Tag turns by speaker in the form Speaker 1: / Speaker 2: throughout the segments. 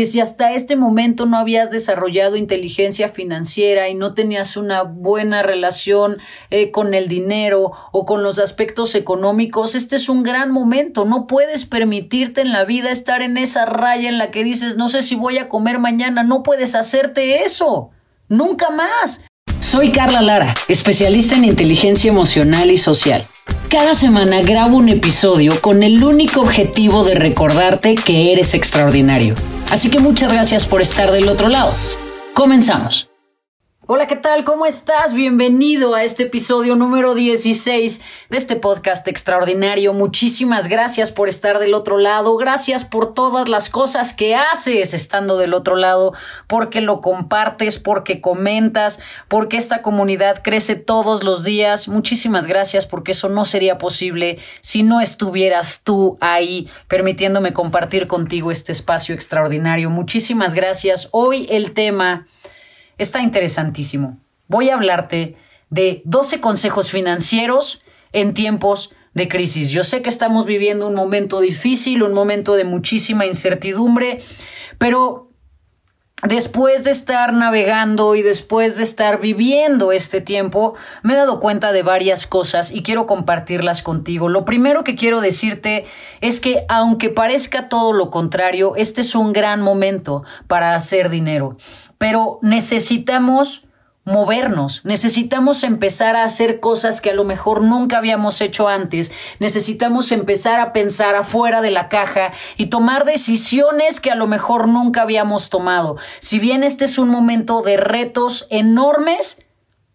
Speaker 1: que si hasta este momento no habías desarrollado inteligencia financiera y no tenías una buena relación eh, con el dinero o con los aspectos económicos, este es un gran momento. No puedes permitirte en la vida estar en esa raya en la que dices no sé si voy a comer mañana. No puedes hacerte eso. Nunca más. Soy Carla Lara, especialista en inteligencia emocional y social. Cada semana grabo un episodio con el único objetivo de recordarte que eres extraordinario. Así que muchas gracias por estar del otro lado. Comenzamos. Hola, ¿qué tal? ¿Cómo estás? Bienvenido a este episodio número 16 de este podcast extraordinario. Muchísimas gracias por estar del otro lado. Gracias por todas las cosas que haces estando del otro lado, porque lo compartes, porque comentas, porque esta comunidad crece todos los días. Muchísimas gracias porque eso no sería posible si no estuvieras tú ahí permitiéndome compartir contigo este espacio extraordinario. Muchísimas gracias. Hoy el tema está interesantísimo. Voy a hablarte de 12 consejos financieros en tiempos de crisis. Yo sé que estamos viviendo un momento difícil, un momento de muchísima incertidumbre, pero después de estar navegando y después de estar viviendo este tiempo, me he dado cuenta de varias cosas y quiero compartirlas contigo. Lo primero que quiero decirte es que aunque parezca todo lo contrario, este es un gran momento para hacer dinero pero necesitamos movernos, necesitamos empezar a hacer cosas que a lo mejor nunca habíamos hecho antes, necesitamos empezar a pensar afuera de la caja y tomar decisiones que a lo mejor nunca habíamos tomado. Si bien este es un momento de retos enormes,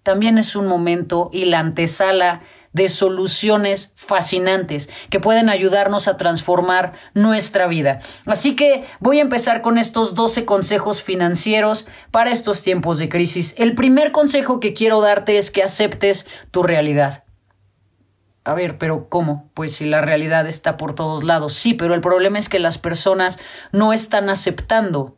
Speaker 1: también es un momento y la antesala de soluciones fascinantes que pueden ayudarnos a transformar nuestra vida. Así que voy a empezar con estos 12 consejos financieros para estos tiempos de crisis. El primer consejo que quiero darte es que aceptes tu realidad. A ver, pero ¿cómo? Pues si la realidad está por todos lados. Sí, pero el problema es que las personas no están aceptando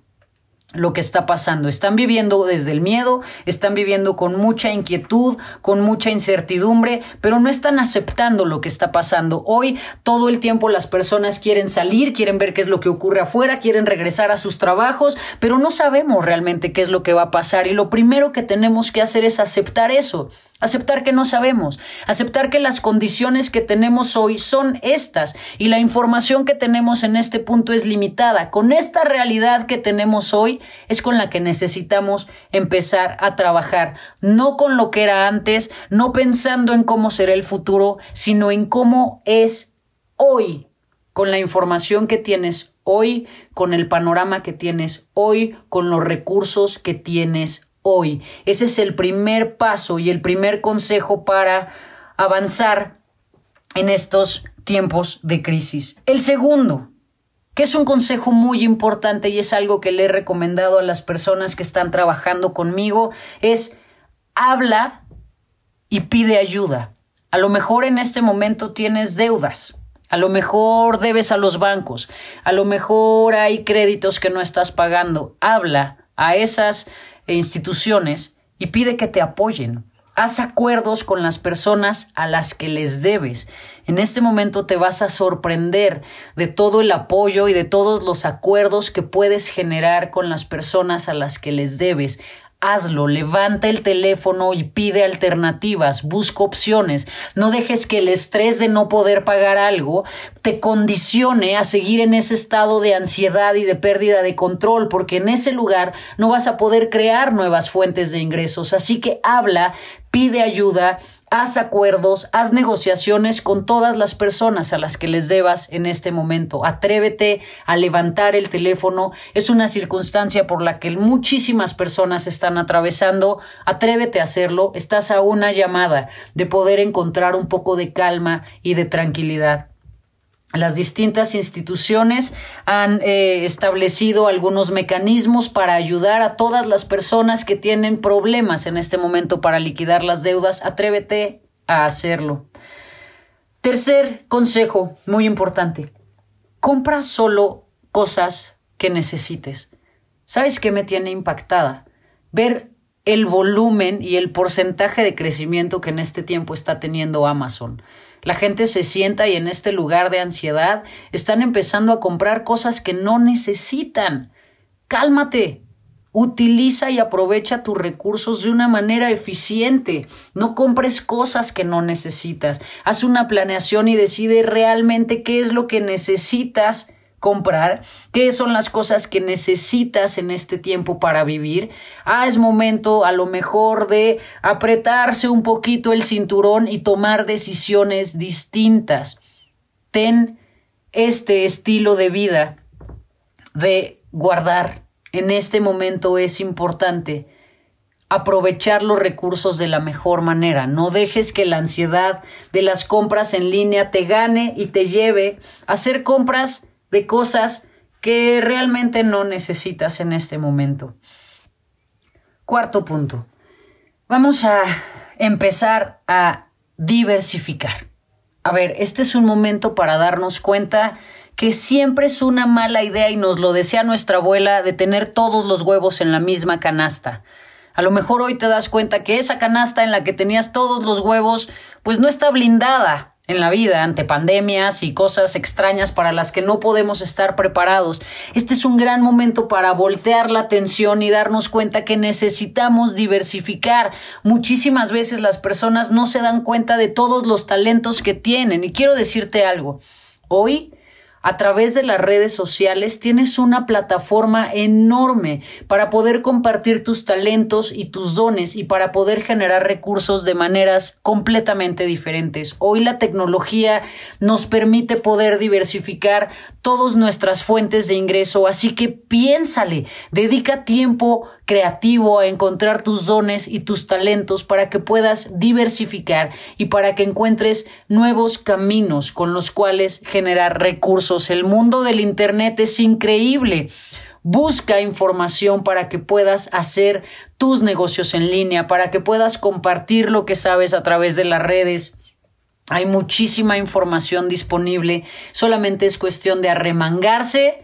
Speaker 1: lo que está pasando. Están viviendo desde el miedo, están viviendo con mucha inquietud, con mucha incertidumbre, pero no están aceptando lo que está pasando. Hoy todo el tiempo las personas quieren salir, quieren ver qué es lo que ocurre afuera, quieren regresar a sus trabajos, pero no sabemos realmente qué es lo que va a pasar y lo primero que tenemos que hacer es aceptar eso. Aceptar que no sabemos, aceptar que las condiciones que tenemos hoy son estas y la información que tenemos en este punto es limitada. Con esta realidad que tenemos hoy es con la que necesitamos empezar a trabajar, no con lo que era antes, no pensando en cómo será el futuro, sino en cómo es hoy, con la información que tienes hoy, con el panorama que tienes hoy, con los recursos que tienes hoy. Ese es el primer paso y el primer consejo para avanzar en estos tiempos de crisis. El segundo, que es un consejo muy importante y es algo que le he recomendado a las personas que están trabajando conmigo, es habla y pide ayuda. A lo mejor en este momento tienes deudas, a lo mejor debes a los bancos, a lo mejor hay créditos que no estás pagando. Habla a esas e instituciones y pide que te apoyen. Haz acuerdos con las personas a las que les debes. En este momento te vas a sorprender de todo el apoyo y de todos los acuerdos que puedes generar con las personas a las que les debes hazlo, levanta el teléfono y pide alternativas, busca opciones, no dejes que el estrés de no poder pagar algo te condicione a seguir en ese estado de ansiedad y de pérdida de control, porque en ese lugar no vas a poder crear nuevas fuentes de ingresos. Así que habla, pide ayuda, haz acuerdos, haz negociaciones con todas las personas a las que les debas en este momento. Atrévete a levantar el teléfono. Es una circunstancia por la que muchísimas personas están atravesando. Atrévete a hacerlo. Estás a una llamada de poder encontrar un poco de calma y de tranquilidad. Las distintas instituciones han eh, establecido algunos mecanismos para ayudar a todas las personas que tienen problemas en este momento para liquidar las deudas. Atrévete a hacerlo. Tercer consejo, muy importante. Compra solo cosas que necesites. ¿Sabes qué me tiene impactada? Ver el volumen y el porcentaje de crecimiento que en este tiempo está teniendo Amazon. La gente se sienta y en este lugar de ansiedad están empezando a comprar cosas que no necesitan. cálmate. Utiliza y aprovecha tus recursos de una manera eficiente. No compres cosas que no necesitas. Haz una planeación y decide realmente qué es lo que necesitas comprar, qué son las cosas que necesitas en este tiempo para vivir. Ah, es momento a lo mejor de apretarse un poquito el cinturón y tomar decisiones distintas. Ten este estilo de vida de guardar. En este momento es importante aprovechar los recursos de la mejor manera. No dejes que la ansiedad de las compras en línea te gane y te lleve a hacer compras de cosas que realmente no necesitas en este momento. Cuarto punto. Vamos a empezar a diversificar. A ver, este es un momento para darnos cuenta que siempre es una mala idea y nos lo decía nuestra abuela de tener todos los huevos en la misma canasta. A lo mejor hoy te das cuenta que esa canasta en la que tenías todos los huevos pues no está blindada en la vida ante pandemias y cosas extrañas para las que no podemos estar preparados. Este es un gran momento para voltear la atención y darnos cuenta que necesitamos diversificar. Muchísimas veces las personas no se dan cuenta de todos los talentos que tienen. Y quiero decirte algo. Hoy a través de las redes sociales tienes una plataforma enorme para poder compartir tus talentos y tus dones y para poder generar recursos de maneras completamente diferentes. Hoy la tecnología nos permite poder diversificar todas nuestras fuentes de ingreso, así que piénsale, dedica tiempo creativo a encontrar tus dones y tus talentos para que puedas diversificar y para que encuentres nuevos caminos con los cuales generar recursos. El mundo del Internet es increíble. Busca información para que puedas hacer tus negocios en línea, para que puedas compartir lo que sabes a través de las redes. Hay muchísima información disponible, solamente es cuestión de arremangarse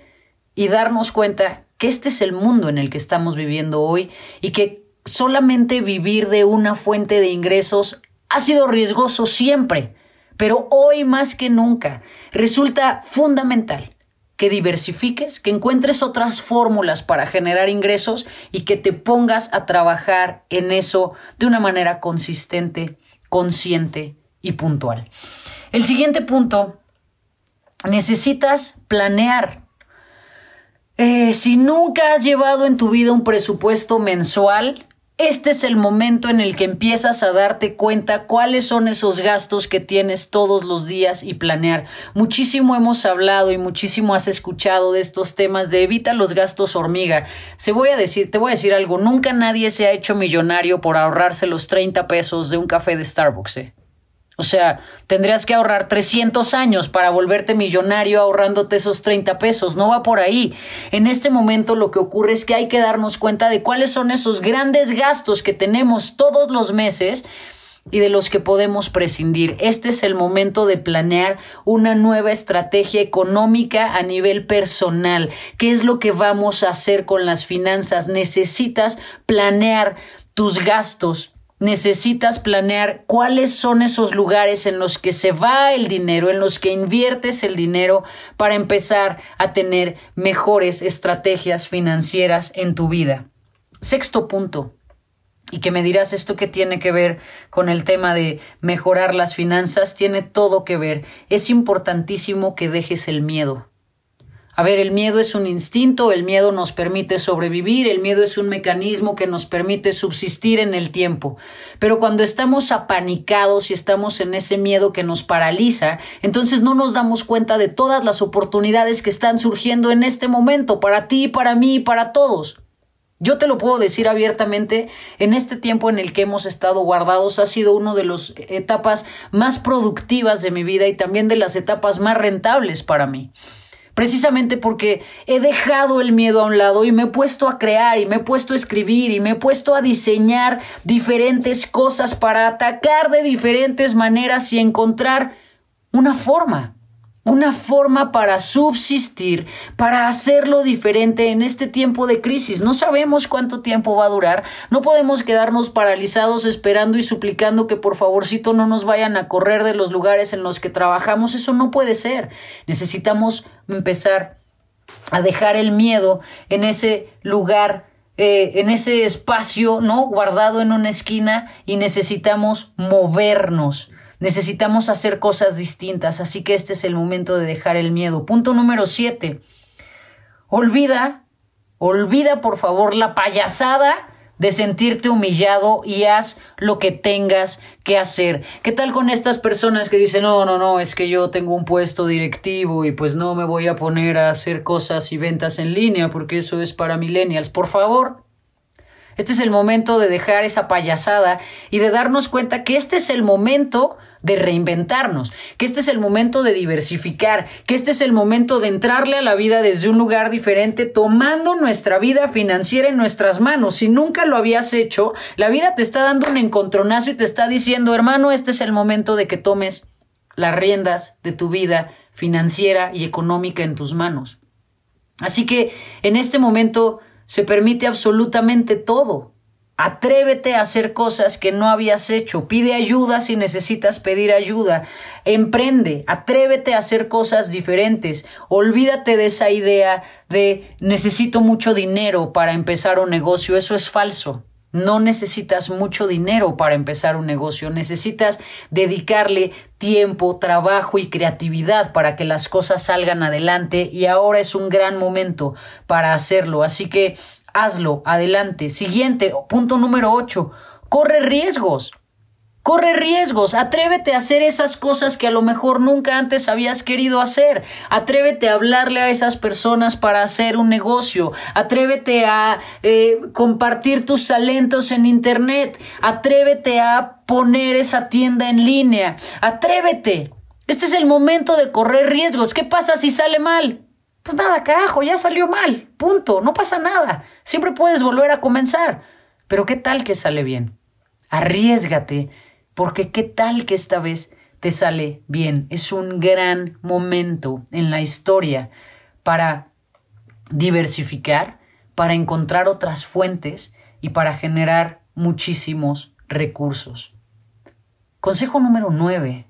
Speaker 1: y darnos cuenta que este es el mundo en el que estamos viviendo hoy y que solamente vivir de una fuente de ingresos ha sido riesgoso siempre, pero hoy más que nunca resulta fundamental que diversifiques, que encuentres otras fórmulas para generar ingresos y que te pongas a trabajar en eso de una manera consistente, consciente y puntual. El siguiente punto, necesitas planear eh, si nunca has llevado en tu vida un presupuesto mensual, este es el momento en el que empiezas a darte cuenta cuáles son esos gastos que tienes todos los días y planear. Muchísimo hemos hablado y muchísimo has escuchado de estos temas de evita los gastos hormiga. Se voy a decir, te voy a decir algo, nunca nadie se ha hecho millonario por ahorrarse los 30 pesos de un café de Starbucks. ¿eh? O sea, tendrías que ahorrar 300 años para volverte millonario ahorrándote esos 30 pesos. No va por ahí. En este momento lo que ocurre es que hay que darnos cuenta de cuáles son esos grandes gastos que tenemos todos los meses y de los que podemos prescindir. Este es el momento de planear una nueva estrategia económica a nivel personal. ¿Qué es lo que vamos a hacer con las finanzas? Necesitas planear tus gastos necesitas planear cuáles son esos lugares en los que se va el dinero, en los que inviertes el dinero para empezar a tener mejores estrategias financieras en tu vida. Sexto punto, y que me dirás esto que tiene que ver con el tema de mejorar las finanzas, tiene todo que ver. Es importantísimo que dejes el miedo. A ver, el miedo es un instinto, el miedo nos permite sobrevivir, el miedo es un mecanismo que nos permite subsistir en el tiempo. Pero cuando estamos apanicados y estamos en ese miedo que nos paraliza, entonces no nos damos cuenta de todas las oportunidades que están surgiendo en este momento, para ti, para mí, para todos. Yo te lo puedo decir abiertamente, en este tiempo en el que hemos estado guardados ha sido una de las etapas más productivas de mi vida y también de las etapas más rentables para mí precisamente porque he dejado el miedo a un lado y me he puesto a crear y me he puesto a escribir y me he puesto a diseñar diferentes cosas para atacar de diferentes maneras y encontrar una forma una forma para subsistir, para hacerlo diferente en este tiempo de crisis. No sabemos cuánto tiempo va a durar, no podemos quedarnos paralizados esperando y suplicando que por favorcito no nos vayan a correr de los lugares en los que trabajamos. Eso no puede ser. Necesitamos empezar a dejar el miedo en ese lugar, eh, en ese espacio, ¿no? Guardado en una esquina y necesitamos movernos. Necesitamos hacer cosas distintas, así que este es el momento de dejar el miedo. Punto número siete. Olvida, olvida por favor la payasada de sentirte humillado y haz lo que tengas que hacer. ¿Qué tal con estas personas que dicen, no, no, no, es que yo tengo un puesto directivo y pues no me voy a poner a hacer cosas y ventas en línea porque eso es para millennials? Por favor. Este es el momento de dejar esa payasada y de darnos cuenta que este es el momento de reinventarnos, que este es el momento de diversificar, que este es el momento de entrarle a la vida desde un lugar diferente, tomando nuestra vida financiera en nuestras manos. Si nunca lo habías hecho, la vida te está dando un encontronazo y te está diciendo, hermano, este es el momento de que tomes las riendas de tu vida financiera y económica en tus manos. Así que en este momento se permite absolutamente todo. Atrévete a hacer cosas que no habías hecho. Pide ayuda si necesitas pedir ayuda. Emprende. Atrévete a hacer cosas diferentes. Olvídate de esa idea de necesito mucho dinero para empezar un negocio. Eso es falso. No necesitas mucho dinero para empezar un negocio. Necesitas dedicarle tiempo, trabajo y creatividad para que las cosas salgan adelante y ahora es un gran momento para hacerlo. Así que hazlo, adelante. Siguiente, punto número 8, corre riesgos. Corre riesgos, atrévete a hacer esas cosas que a lo mejor nunca antes habías querido hacer. Atrévete a hablarle a esas personas para hacer un negocio. Atrévete a eh, compartir tus talentos en Internet. Atrévete a poner esa tienda en línea. Atrévete. Este es el momento de correr riesgos. ¿Qué pasa si sale mal? Pues nada, carajo, ya salió mal. Punto. No pasa nada. Siempre puedes volver a comenzar. Pero ¿qué tal que sale bien? Arriesgate, porque ¿qué tal que esta vez te sale bien? Es un gran momento en la historia para diversificar, para encontrar otras fuentes y para generar muchísimos recursos. Consejo número nueve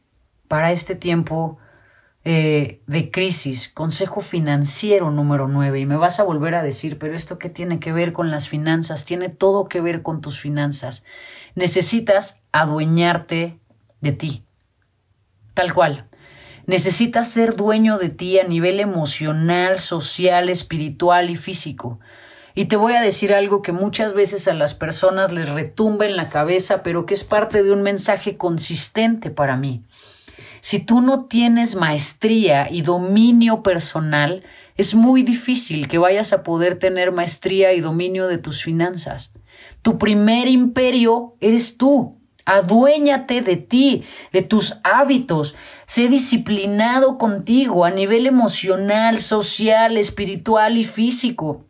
Speaker 1: para este tiempo eh, de crisis, consejo financiero número 9. Y me vas a volver a decir, pero esto qué tiene que ver con las finanzas? Tiene todo que ver con tus finanzas. Necesitas adueñarte de ti. Tal cual. Necesitas ser dueño de ti a nivel emocional, social, espiritual y físico. Y te voy a decir algo que muchas veces a las personas les retumba en la cabeza, pero que es parte de un mensaje consistente para mí. Si tú no tienes maestría y dominio personal, es muy difícil que vayas a poder tener maestría y dominio de tus finanzas. Tu primer imperio eres tú. Aduéñate de ti, de tus hábitos. Sé disciplinado contigo a nivel emocional, social, espiritual y físico.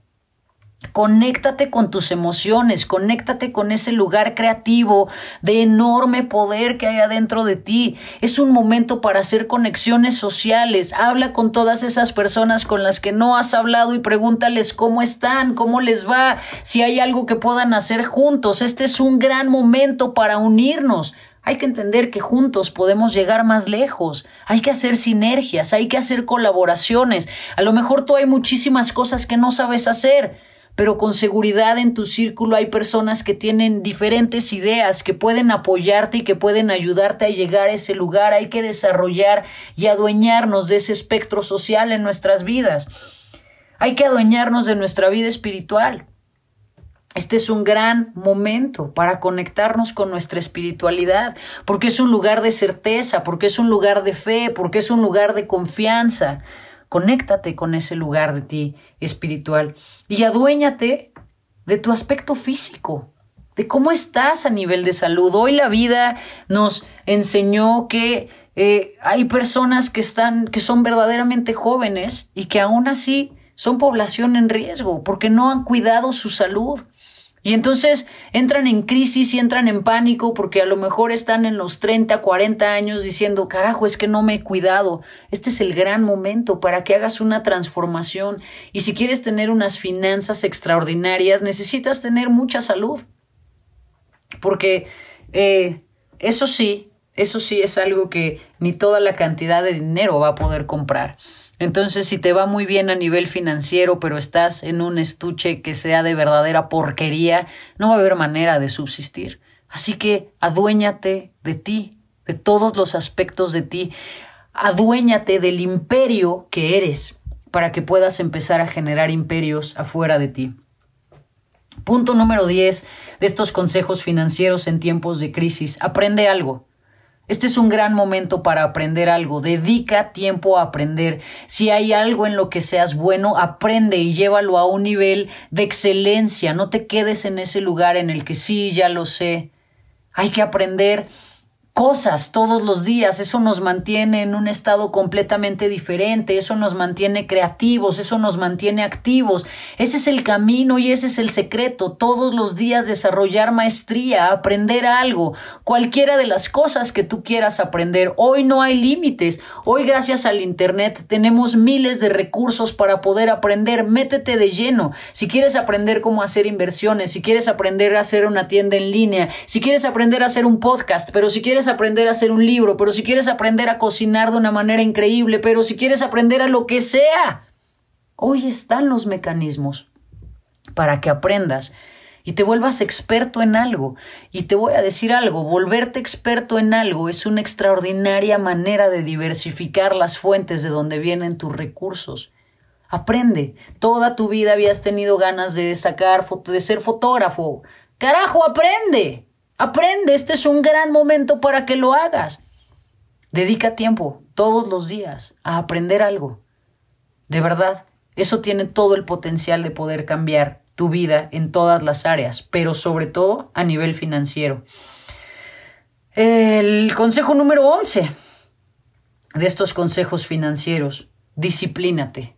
Speaker 1: Conéctate con tus emociones, conéctate con ese lugar creativo de enorme poder que hay adentro de ti. Es un momento para hacer conexiones sociales. Habla con todas esas personas con las que no has hablado y pregúntales cómo están, cómo les va, si hay algo que puedan hacer juntos. Este es un gran momento para unirnos. Hay que entender que juntos podemos llegar más lejos. Hay que hacer sinergias, hay que hacer colaboraciones. A lo mejor tú hay muchísimas cosas que no sabes hacer pero con seguridad en tu círculo hay personas que tienen diferentes ideas, que pueden apoyarte y que pueden ayudarte a llegar a ese lugar. Hay que desarrollar y adueñarnos de ese espectro social en nuestras vidas. Hay que adueñarnos de nuestra vida espiritual. Este es un gran momento para conectarnos con nuestra espiritualidad, porque es un lugar de certeza, porque es un lugar de fe, porque es un lugar de confianza. Conéctate con ese lugar de ti espiritual y aduéñate de tu aspecto físico, de cómo estás a nivel de salud. Hoy la vida nos enseñó que eh, hay personas que están, que son verdaderamente jóvenes y que aún así son población en riesgo porque no han cuidado su salud. Y entonces entran en crisis y entran en pánico porque a lo mejor están en los 30, 40 años diciendo, carajo, es que no me he cuidado. Este es el gran momento para que hagas una transformación. Y si quieres tener unas finanzas extraordinarias, necesitas tener mucha salud. Porque eh, eso sí, eso sí es algo que ni toda la cantidad de dinero va a poder comprar. Entonces, si te va muy bien a nivel financiero, pero estás en un estuche que sea de verdadera porquería, no va a haber manera de subsistir. Así que aduéñate de ti, de todos los aspectos de ti. Aduéñate del imperio que eres para que puedas empezar a generar imperios afuera de ti. Punto número 10 de estos consejos financieros en tiempos de crisis. Aprende algo. Este es un gran momento para aprender algo. Dedica tiempo a aprender. Si hay algo en lo que seas bueno, aprende y llévalo a un nivel de excelencia. No te quedes en ese lugar en el que sí, ya lo sé. Hay que aprender cosas todos los días, eso nos mantiene en un estado completamente diferente, eso nos mantiene creativos, eso nos mantiene activos. Ese es el camino y ese es el secreto, todos los días desarrollar maestría, aprender algo, cualquiera de las cosas que tú quieras aprender. Hoy no hay límites, hoy gracias al Internet tenemos miles de recursos para poder aprender, métete de lleno. Si quieres aprender cómo hacer inversiones, si quieres aprender a hacer una tienda en línea, si quieres aprender a hacer un podcast, pero si quieres aprender a hacer un libro, pero si quieres aprender a cocinar de una manera increíble, pero si quieres aprender a lo que sea, hoy están los mecanismos para que aprendas y te vuelvas experto en algo. Y te voy a decir algo, volverte experto en algo es una extraordinaria manera de diversificar las fuentes de donde vienen tus recursos. Aprende. Toda tu vida habías tenido ganas de sacar foto, de ser fotógrafo. Carajo, aprende. Aprende, este es un gran momento para que lo hagas. Dedica tiempo todos los días a aprender algo. De verdad, eso tiene todo el potencial de poder cambiar tu vida en todas las áreas, pero sobre todo a nivel financiero. El consejo número 11 de estos consejos financieros, disciplínate.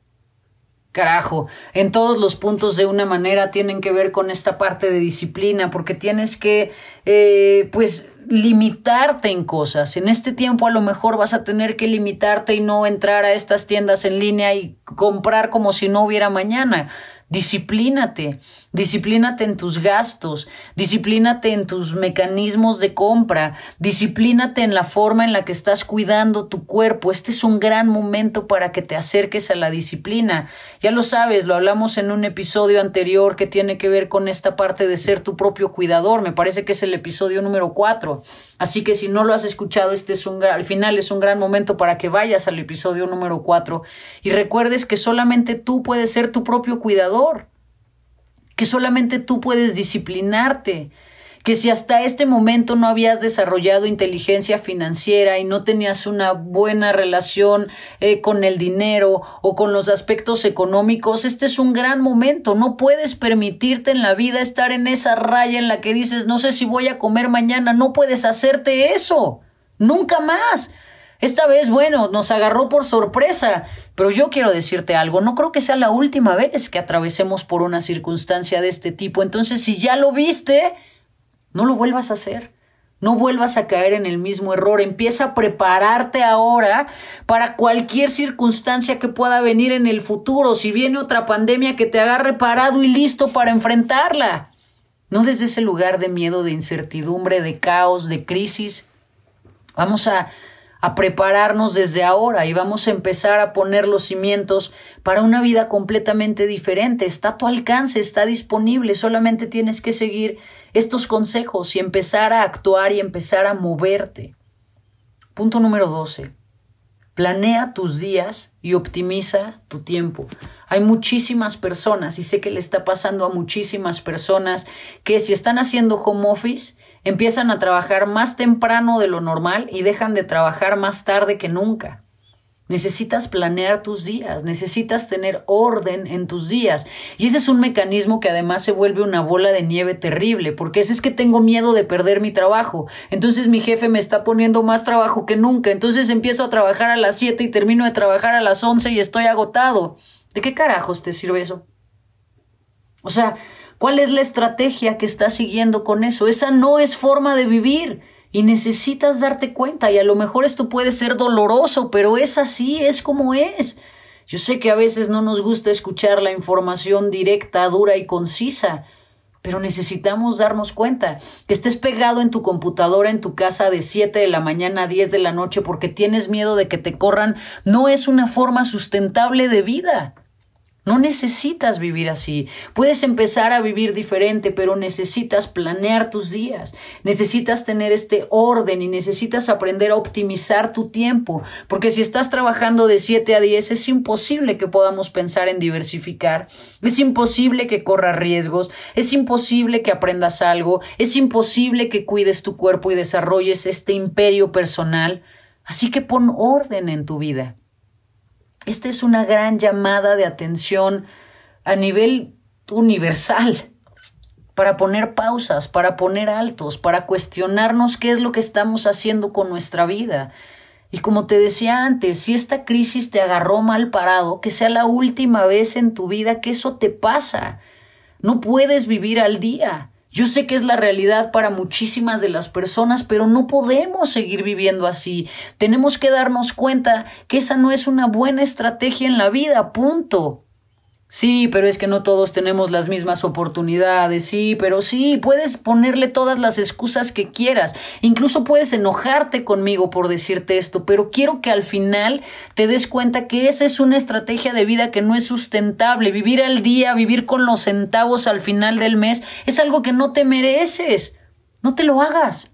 Speaker 1: Carajo, en todos los puntos de una manera tienen que ver con esta parte de disciplina, porque tienes que, eh, pues, limitarte en cosas. En este tiempo a lo mejor vas a tener que limitarte y no entrar a estas tiendas en línea y comprar como si no hubiera mañana. Disciplínate, disciplínate en tus gastos, disciplínate en tus mecanismos de compra, disciplínate en la forma en la que estás cuidando tu cuerpo. Este es un gran momento para que te acerques a la disciplina. Ya lo sabes, lo hablamos en un episodio anterior que tiene que ver con esta parte de ser tu propio cuidador. Me parece que es el episodio número cuatro. Así que si no lo has escuchado, este es un al final es un gran momento para que vayas al episodio número 4 y recuerdes que solamente tú puedes ser tu propio cuidador, que solamente tú puedes disciplinarte, que si hasta este momento no habías desarrollado inteligencia financiera y no tenías una buena relación eh, con el dinero o con los aspectos económicos, este es un gran momento. No puedes permitirte en la vida estar en esa raya en la que dices, no sé si voy a comer mañana. No puedes hacerte eso. Nunca más. Esta vez, bueno, nos agarró por sorpresa, pero yo quiero decirte algo, no creo que sea la última vez que atravesemos por una circunstancia de este tipo. Entonces, si ya lo viste, no lo vuelvas a hacer. No vuelvas a caer en el mismo error. Empieza a prepararte ahora para cualquier circunstancia que pueda venir en el futuro. Si viene otra pandemia que te agarre parado y listo para enfrentarla. No desde ese lugar de miedo, de incertidumbre, de caos, de crisis. Vamos a a prepararnos desde ahora y vamos a empezar a poner los cimientos para una vida completamente diferente. Está a tu alcance, está disponible, solamente tienes que seguir estos consejos y empezar a actuar y empezar a moverte. Punto número 12. Planea tus días y optimiza tu tiempo. Hay muchísimas personas, y sé que le está pasando a muchísimas personas, que si están haciendo home office, empiezan a trabajar más temprano de lo normal y dejan de trabajar más tarde que nunca. Necesitas planear tus días, necesitas tener orden en tus días. Y ese es un mecanismo que además se vuelve una bola de nieve terrible, porque ese es que tengo miedo de perder mi trabajo. Entonces mi jefe me está poniendo más trabajo que nunca. Entonces empiezo a trabajar a las 7 y termino de trabajar a las 11 y estoy agotado. ¿De qué carajos te sirve eso? O sea, ¿Cuál es la estrategia que estás siguiendo con eso? Esa no es forma de vivir y necesitas darte cuenta y a lo mejor esto puede ser doloroso, pero es así, es como es. Yo sé que a veces no nos gusta escuchar la información directa, dura y concisa, pero necesitamos darnos cuenta que estés pegado en tu computadora en tu casa de 7 de la mañana a 10 de la noche porque tienes miedo de que te corran no es una forma sustentable de vida. No necesitas vivir así. Puedes empezar a vivir diferente, pero necesitas planear tus días. Necesitas tener este orden y necesitas aprender a optimizar tu tiempo. Porque si estás trabajando de 7 a 10, es imposible que podamos pensar en diversificar. Es imposible que corras riesgos. Es imposible que aprendas algo. Es imposible que cuides tu cuerpo y desarrolles este imperio personal. Así que pon orden en tu vida. Esta es una gran llamada de atención a nivel universal para poner pausas, para poner altos, para cuestionarnos qué es lo que estamos haciendo con nuestra vida. Y como te decía antes, si esta crisis te agarró mal parado, que sea la última vez en tu vida que eso te pasa. No puedes vivir al día. Yo sé que es la realidad para muchísimas de las personas, pero no podemos seguir viviendo así. Tenemos que darnos cuenta que esa no es una buena estrategia en la vida, punto. Sí, pero es que no todos tenemos las mismas oportunidades, sí, pero sí, puedes ponerle todas las excusas que quieras, incluso puedes enojarte conmigo por decirte esto, pero quiero que al final te des cuenta que esa es una estrategia de vida que no es sustentable, vivir al día, vivir con los centavos al final del mes, es algo que no te mereces, no te lo hagas.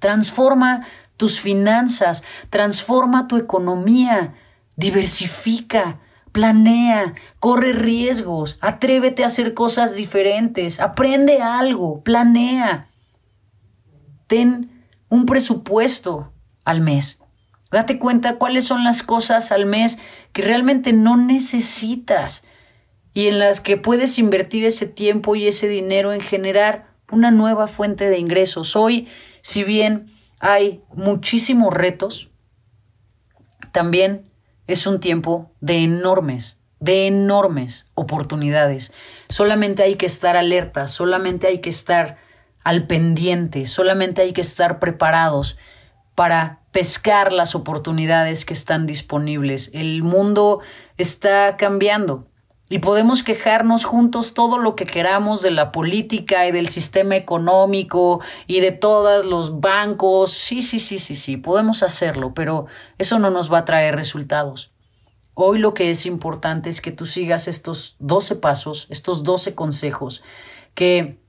Speaker 1: Transforma tus finanzas, transforma tu economía, diversifica, Planea, corre riesgos, atrévete a hacer cosas diferentes, aprende algo, planea. Ten un presupuesto al mes. Date cuenta cuáles son las cosas al mes que realmente no necesitas y en las que puedes invertir ese tiempo y ese dinero en generar una nueva fuente de ingresos. Hoy, si bien hay muchísimos retos, también es un tiempo de enormes, de enormes oportunidades. Solamente hay que estar alerta, solamente hay que estar al pendiente, solamente hay que estar preparados para pescar las oportunidades que están disponibles. El mundo está cambiando. Y podemos quejarnos juntos todo lo que queramos de la política y del sistema económico y de todos los bancos. Sí, sí, sí, sí, sí, podemos hacerlo, pero eso no nos va a traer resultados. Hoy lo que es importante es que tú sigas estos 12 pasos, estos 12 consejos, que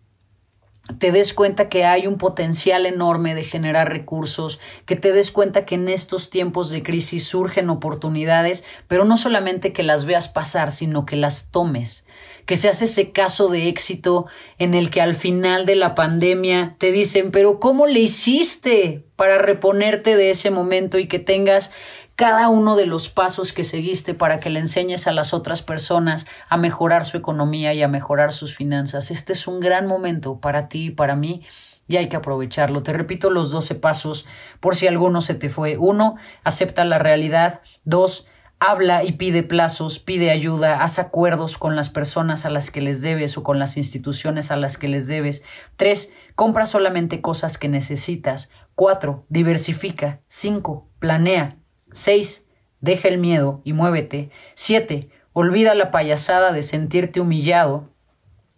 Speaker 1: te des cuenta que hay un potencial enorme de generar recursos, que te des cuenta que en estos tiempos de crisis surgen oportunidades, pero no solamente que las veas pasar, sino que las tomes, que seas ese caso de éxito en el que al final de la pandemia te dicen, pero ¿cómo le hiciste para reponerte de ese momento y que tengas cada uno de los pasos que seguiste para que le enseñes a las otras personas a mejorar su economía y a mejorar sus finanzas. Este es un gran momento para ti y para mí y hay que aprovecharlo. Te repito los 12 pasos por si alguno se te fue. Uno, acepta la realidad. Dos, habla y pide plazos, pide ayuda, haz acuerdos con las personas a las que les debes o con las instituciones a las que les debes. Tres, compra solamente cosas que necesitas. Cuatro, diversifica. Cinco, planea. 6. Deja el miedo y muévete. 7. Olvida la payasada de sentirte humillado.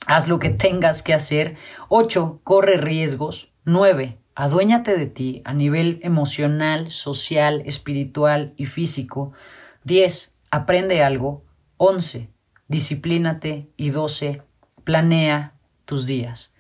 Speaker 1: Haz lo que tengas que hacer. 8. Corre riesgos. 9. Aduéñate de ti a nivel emocional, social, espiritual y físico. 10. Aprende algo. 11. Disciplínate. Y 12. Planea tus días.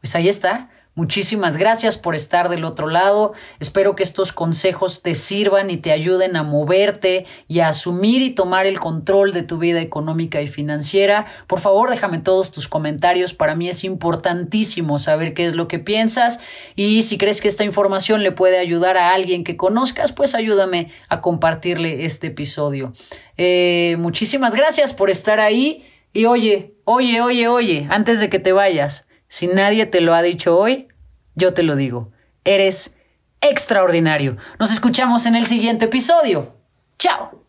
Speaker 1: Pues ahí está. Muchísimas gracias por estar del otro lado. Espero que estos consejos te sirvan y te ayuden a moverte y a asumir y tomar el control de tu vida económica y financiera. Por favor, déjame todos tus comentarios. Para mí es importantísimo saber qué es lo que piensas y si crees que esta información le puede ayudar a alguien que conozcas, pues ayúdame a compartirle este episodio. Eh, muchísimas gracias por estar ahí y oye, oye, oye, oye, antes de que te vayas. Si nadie te lo ha dicho hoy, yo te lo digo. Eres extraordinario. Nos escuchamos en el siguiente episodio. Chao.